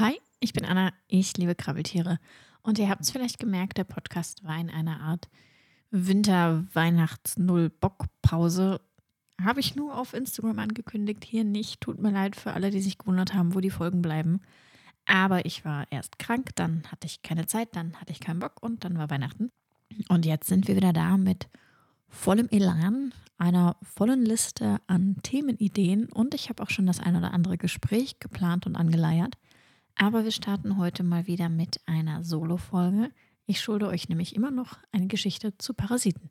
Hi, ich bin Anna, ich liebe Krabbeltiere. Und ihr habt es vielleicht gemerkt, der Podcast war in einer Art Winter-Weihnachts-Null-Bock-Pause. Habe ich nur auf Instagram angekündigt, hier nicht. Tut mir leid für alle, die sich gewundert haben, wo die Folgen bleiben. Aber ich war erst krank, dann hatte ich keine Zeit, dann hatte ich keinen Bock und dann war Weihnachten. Und jetzt sind wir wieder da mit vollem Elan, einer vollen Liste an Themenideen und ich habe auch schon das ein oder andere Gespräch geplant und angeleiert. Aber wir starten heute mal wieder mit einer Solo-Folge. Ich schulde euch nämlich immer noch eine Geschichte zu Parasiten.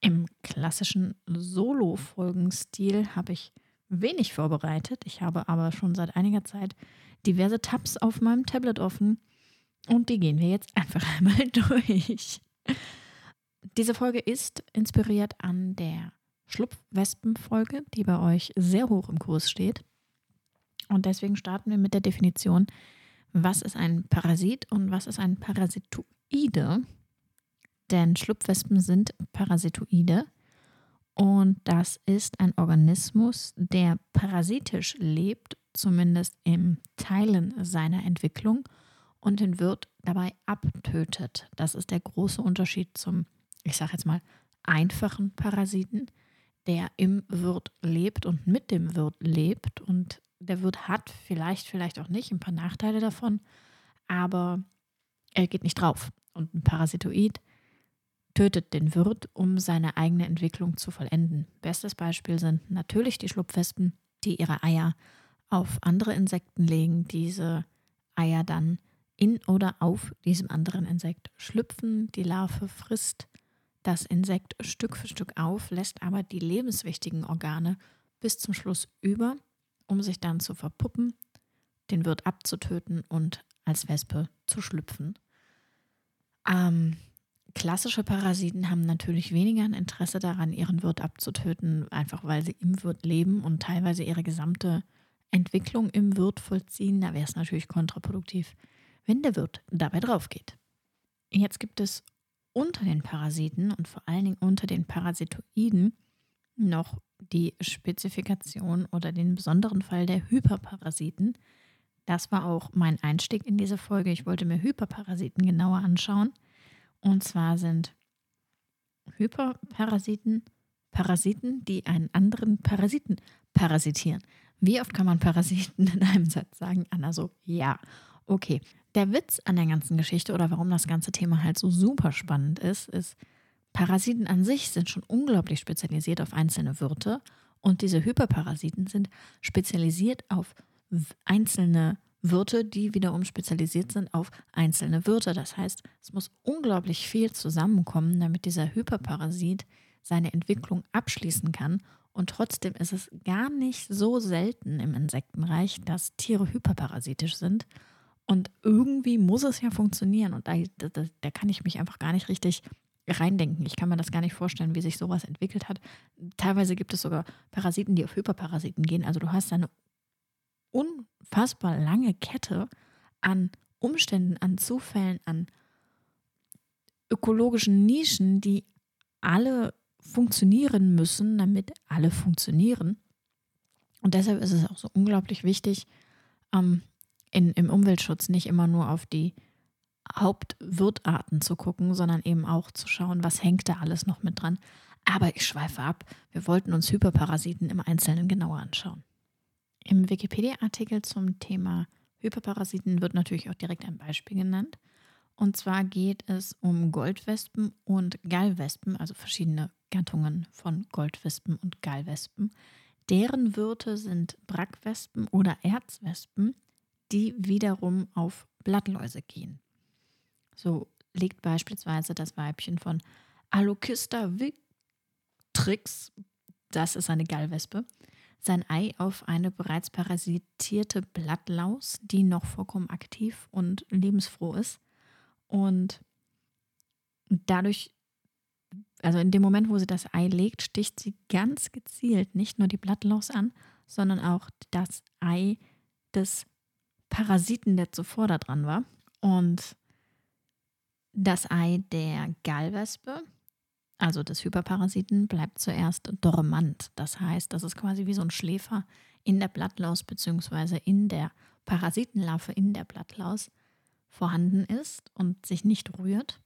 Im klassischen Solo-Folgenstil habe ich wenig vorbereitet. Ich habe aber schon seit einiger Zeit diverse Tabs auf meinem Tablet offen und die gehen wir jetzt einfach einmal durch. Diese Folge ist inspiriert an der Schlupfwespen-Folge, die bei euch sehr hoch im Kurs steht. Und deswegen starten wir mit der Definition, was ist ein Parasit und was ist ein Parasitoide. Denn Schlupfwespen sind Parasitoide und das ist ein Organismus, der parasitisch lebt, zumindest im Teilen seiner Entwicklung und den Wirt dabei abtötet. Das ist der große Unterschied zum, ich sage jetzt mal, einfachen Parasiten, der im Wirt lebt und mit dem Wirt lebt. Und der Wirt hat vielleicht, vielleicht auch nicht ein paar Nachteile davon, aber er geht nicht drauf. Und ein Parasitoid tötet den Wirt, um seine eigene Entwicklung zu vollenden. Bestes Beispiel sind natürlich die Schlupfwespen, die ihre Eier auf andere Insekten legen, diese Eier dann in oder auf diesem anderen Insekt schlüpfen, die Larve frisst das Insekt Stück für Stück auf, lässt aber die lebenswichtigen Organe bis zum Schluss über, um sich dann zu verpuppen, den Wirt abzutöten und als Wespe zu schlüpfen. Ähm, klassische Parasiten haben natürlich weniger ein Interesse daran, ihren Wirt abzutöten, einfach weil sie im Wirt leben und teilweise ihre gesamte Entwicklung im Wirt vollziehen. Da wäre es natürlich kontraproduktiv, wenn der Wirt dabei drauf geht. Jetzt gibt es unter den Parasiten und vor allen Dingen unter den Parasitoiden noch die Spezifikation oder den besonderen Fall der Hyperparasiten. Das war auch mein Einstieg in diese Folge. Ich wollte mir Hyperparasiten genauer anschauen. Und zwar sind Hyperparasiten Parasiten, die einen anderen Parasiten parasitieren. Wie oft kann man Parasiten in einem Satz sagen? Anna so, ja. Okay, der Witz an der ganzen Geschichte oder warum das ganze Thema halt so super spannend ist, ist, Parasiten an sich sind schon unglaublich spezialisiert auf einzelne Wirte und diese Hyperparasiten sind spezialisiert auf einzelne Wirte, die wiederum spezialisiert sind auf einzelne Wirte. Das heißt, es muss unglaublich viel zusammenkommen, damit dieser Hyperparasit seine Entwicklung abschließen kann. Und trotzdem ist es gar nicht so selten im Insektenreich, dass Tiere hyperparasitisch sind. Und irgendwie muss es ja funktionieren. Und da, da, da kann ich mich einfach gar nicht richtig reindenken. Ich kann mir das gar nicht vorstellen, wie sich sowas entwickelt hat. Teilweise gibt es sogar Parasiten, die auf Hyperparasiten gehen. Also du hast eine unfassbar lange Kette an Umständen, an Zufällen, an ökologischen Nischen, die alle funktionieren müssen, damit alle funktionieren. Und deshalb ist es auch so unglaublich wichtig, ähm, in, im Umweltschutz nicht immer nur auf die Hauptwirtarten zu gucken, sondern eben auch zu schauen, was hängt da alles noch mit dran. Aber ich schweife ab. Wir wollten uns Hyperparasiten im Einzelnen genauer anschauen. Im Wikipedia-Artikel zum Thema Hyperparasiten wird natürlich auch direkt ein Beispiel genannt. Und zwar geht es um Goldwespen und Gallwespen, also verschiedene Gattungen von Goldwespen und Gallwespen. Deren Wirte sind Brackwespen oder Erzwespen, die wiederum auf Blattläuse gehen. So legt beispielsweise das Weibchen von Alocista victrix, das ist eine Gallwespe, sein Ei auf eine bereits parasitierte Blattlaus, die noch vollkommen aktiv und lebensfroh ist. Und dadurch, also in dem Moment, wo sie das Ei legt, sticht sie ganz gezielt nicht nur die Blattlaus an, sondern auch das Ei des Parasiten, der zuvor da dran war. Und das Ei der Gallwespe also des Hyperparasiten, bleibt zuerst dormant. Das heißt, das ist quasi wie so ein Schläfer in der Blattlaus bzw. in der Parasitenlarve in der Blattlaus vorhanden ist und sich nicht rührt.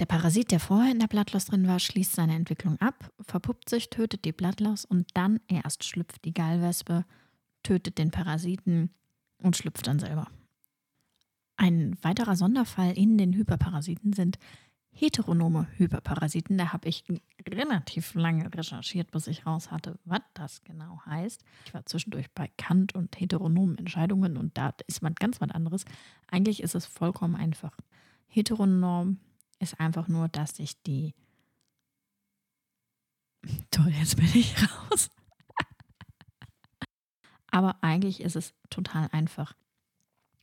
Der Parasit, der vorher in der Blattlaus drin war, schließt seine Entwicklung ab, verpuppt sich, tötet die Blattlaus und dann erst schlüpft die Gallwespe, tötet den Parasiten und schlüpft dann selber. Ein weiterer Sonderfall in den Hyperparasiten sind heteronome Hyperparasiten. Da habe ich relativ lange recherchiert, bis ich raus hatte, was das genau heißt. Ich war zwischendurch bei Kant und heteronomen Entscheidungen und da ist man ganz was anderes. Eigentlich ist es vollkommen einfach. Heteronom ist einfach nur, dass sich die. Toll, jetzt bin ich raus. Aber eigentlich ist es total einfach.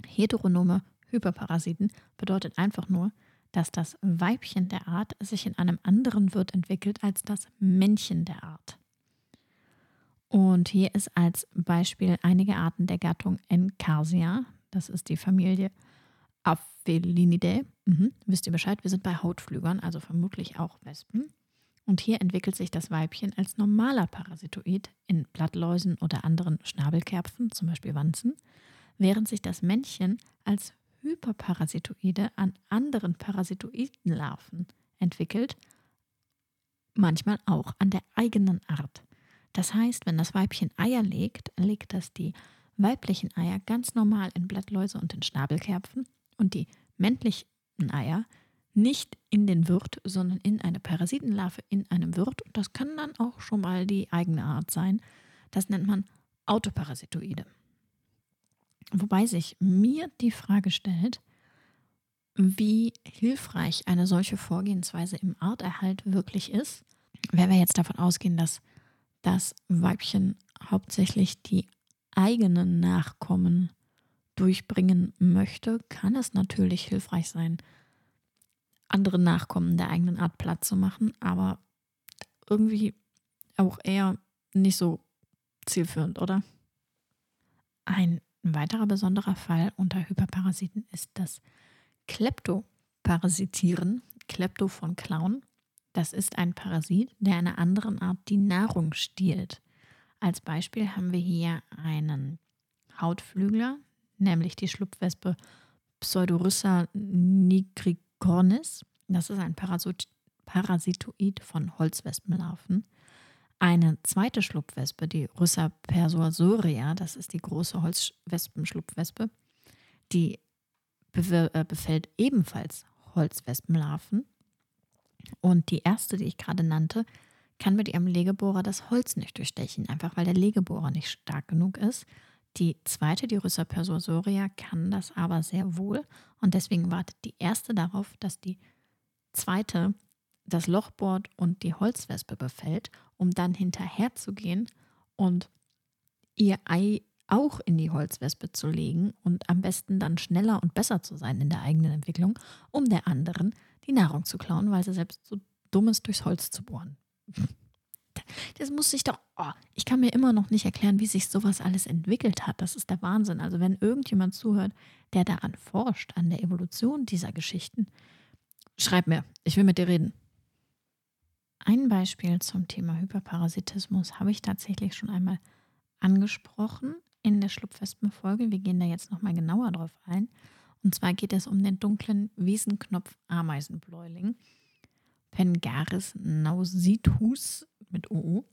Heteronome Hyperparasiten bedeutet einfach nur, dass das Weibchen der Art sich in einem anderen Wirt entwickelt als das Männchen der Art. Und hier ist als Beispiel einige Arten der Gattung Encarsia, das ist die Familie Aphelinidae. Mhm. Wisst ihr Bescheid, wir sind bei Hautflügern, also vermutlich auch Wespen. Und hier entwickelt sich das Weibchen als normaler Parasitoid in Blattläusen oder anderen Schnabelkerpfen, zum Beispiel Wanzen, während sich das Männchen als Hyperparasitoide an anderen Parasitoidenlarven entwickelt, manchmal auch an der eigenen Art. Das heißt, wenn das Weibchen Eier legt, legt das die weiblichen Eier ganz normal in Blattläuse und in Schnabelkerpfen und die männlichen Eier nicht in den Wirt, sondern in eine Parasitenlarve in einem Wirt. Und das kann dann auch schon mal die eigene Art sein. Das nennt man Autoparasitoide. Wobei sich mir die Frage stellt, wie hilfreich eine solche Vorgehensweise im Arterhalt wirklich ist, wenn wir jetzt davon ausgehen, dass das Weibchen hauptsächlich die eigenen Nachkommen durchbringen möchte, kann es natürlich hilfreich sein, andere Nachkommen der eigenen Art platt zu machen, aber irgendwie auch eher nicht so zielführend, oder? Ein weiterer besonderer Fall unter Hyperparasiten ist das Kleptoparasitieren, Klepto von Clown. Das ist ein Parasit, der einer anderen Art die Nahrung stiehlt. Als Beispiel haben wir hier einen Hautflügler, nämlich die Schlupfwespe Pseudoryssa nigricornis. Das ist ein Parasitoid von Holzwespenlarven. Eine zweite Schlupfwespe, die Ryssa persuasoria, das ist die große Holzwespenschlupfwespe, die äh, befällt ebenfalls Holzwespenlarven. Und die erste, die ich gerade nannte, kann mit ihrem Legebohrer das Holz nicht durchstechen, einfach weil der Legebohrer nicht stark genug ist. Die zweite, die Ryssa persuasoria, kann das aber sehr wohl und deswegen wartet die erste darauf, dass die zweite das Loch bohrt und die Holzwespe befällt, um dann hinterherzugehen und ihr Ei auch in die Holzwespe zu legen und am besten dann schneller und besser zu sein in der eigenen Entwicklung, um der anderen die Nahrung zu klauen, weil sie selbst so dumm ist, durchs Holz zu bohren. Das muss sich doch, oh, ich kann mir immer noch nicht erklären, wie sich sowas alles entwickelt hat. Das ist der Wahnsinn. Also wenn irgendjemand zuhört, der daran forscht, an der Evolution dieser Geschichten, schreib mir, ich will mit dir reden. Ein Beispiel zum Thema Hyperparasitismus habe ich tatsächlich schon einmal angesprochen in der Schlupfwespenfolge. Wir gehen da jetzt nochmal genauer drauf ein. Und zwar geht es um den dunklen Wiesenknopf-Ameisenbläuling. Pengaris nausitus mit OU.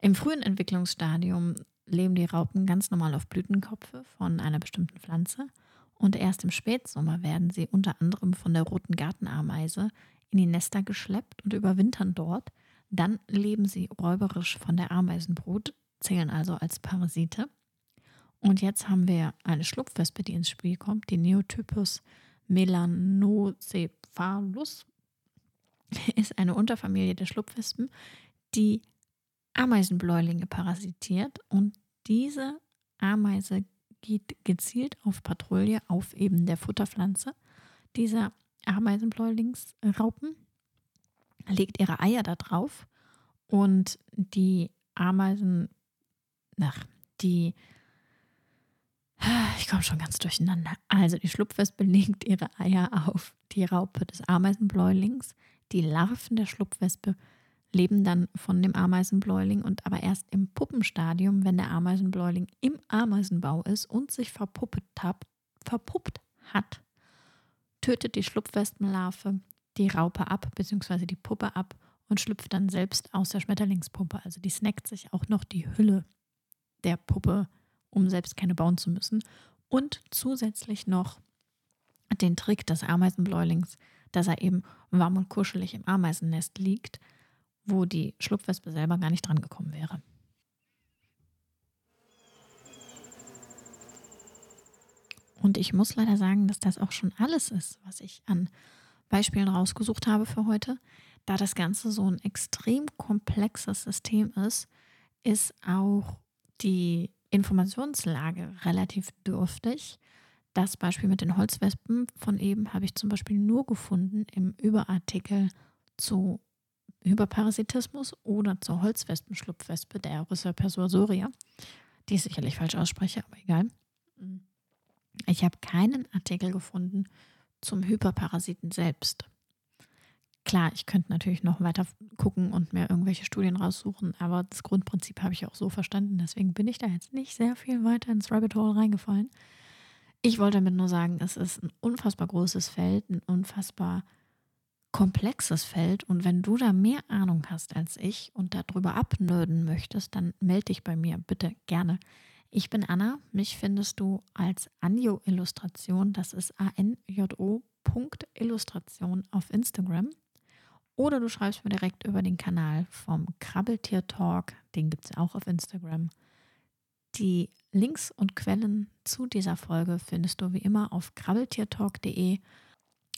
Im frühen Entwicklungsstadium leben die Raupen ganz normal auf Blütenkopfe von einer bestimmten Pflanze und erst im Spätsommer werden sie unter anderem von der roten Gartenameise in die Nester geschleppt und überwintern dort. Dann leben sie räuberisch von der Ameisenbrut, zählen also als Parasite. Und jetzt haben wir eine Schlupfwespe, die ins Spiel kommt, die Neotypus melanocephalus. Ist eine Unterfamilie der Schlupfwespen, die Ameisenbläulinge parasitiert und diese Ameise geht gezielt auf Patrouille auf eben der Futterpflanze dieser Ameisenbläulingsraupen, legt ihre Eier da drauf und die Ameisen, ach, die, ich komme schon ganz durcheinander. Also die Schlupfwespe legt ihre Eier auf die Raupe des Ameisenbläulings, Die Larven der Schlupfwespe leben dann von dem Ameisenbläuling und aber erst im Puppenstadium, wenn der Ameisenbläuling im Ameisenbau ist und sich verpuppt hat, verpuppt hat tötet die Schlupfwespenlarve die Raupe ab, beziehungsweise die Puppe ab und schlüpft dann selbst aus der Schmetterlingspuppe. Also die snackt sich auch noch die Hülle der Puppe, um selbst keine bauen zu müssen. Und zusätzlich noch den Trick des Ameisenbläulings, dass er eben warm und kuschelig im Ameisennest liegt, wo die Schlupfwespe selber gar nicht dran gekommen wäre. Und ich muss leider sagen, dass das auch schon alles ist, was ich an Beispielen rausgesucht habe für heute. Da das Ganze so ein extrem komplexes System ist, ist auch die Informationslage relativ dürftig. Das Beispiel mit den Holzwespen von eben habe ich zum Beispiel nur gefunden im Überartikel zu Hyperparasitismus oder zur Holzwespenschlupfwespe der Rhyssopersuasoria, die ich sicherlich falsch ausspreche, aber egal. Ich habe keinen Artikel gefunden zum Hyperparasiten selbst. Klar, ich könnte natürlich noch weiter gucken und mir irgendwelche Studien raussuchen, aber das Grundprinzip habe ich auch so verstanden. Deswegen bin ich da jetzt nicht sehr viel weiter ins Rabbit Hole reingefallen. Ich wollte damit nur sagen, es ist ein unfassbar großes Feld, ein unfassbar komplexes Feld. Und wenn du da mehr Ahnung hast als ich und darüber abnörden möchtest, dann melde dich bei mir bitte gerne. Ich bin Anna. Mich findest du als Anjo Illustration. Das ist A-N-J-O. Illustration auf Instagram. Oder du schreibst mir direkt über den Kanal vom Krabbeltier Talk. Den gibt es auch auf Instagram. Die Links und Quellen zu dieser Folge findest du wie immer auf krabbeltiertalk.de.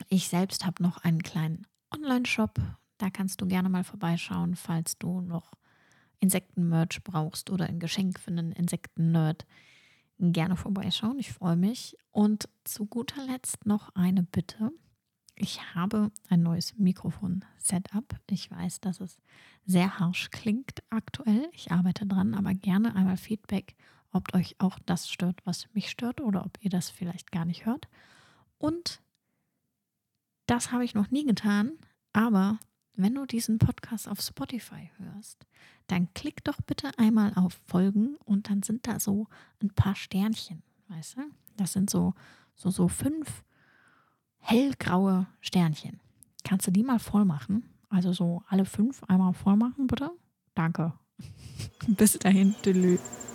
Ich selbst habe noch einen kleinen Online-Shop. Da kannst du gerne mal vorbeischauen, falls du noch Insekten-Merch brauchst oder ein Geschenk für einen Insekten-Nerd, gerne vorbeischauen. Ich freue mich. Und zu guter Letzt noch eine Bitte. Ich habe ein neues Mikrofon-Setup. Ich weiß, dass es sehr harsch klingt aktuell. Ich arbeite dran, aber gerne einmal Feedback, ob euch auch das stört, was mich stört oder ob ihr das vielleicht gar nicht hört. Und das habe ich noch nie getan, aber wenn du diesen Podcast auf Spotify hörst, dann klick doch bitte einmal auf Folgen und dann sind da so ein paar Sternchen, weißt du? Das sind so, so, so fünf hellgraue Sternchen. Kannst du die mal voll machen? Also so alle fünf einmal voll machen, bitte? Danke. Bis dahin, Tschüss.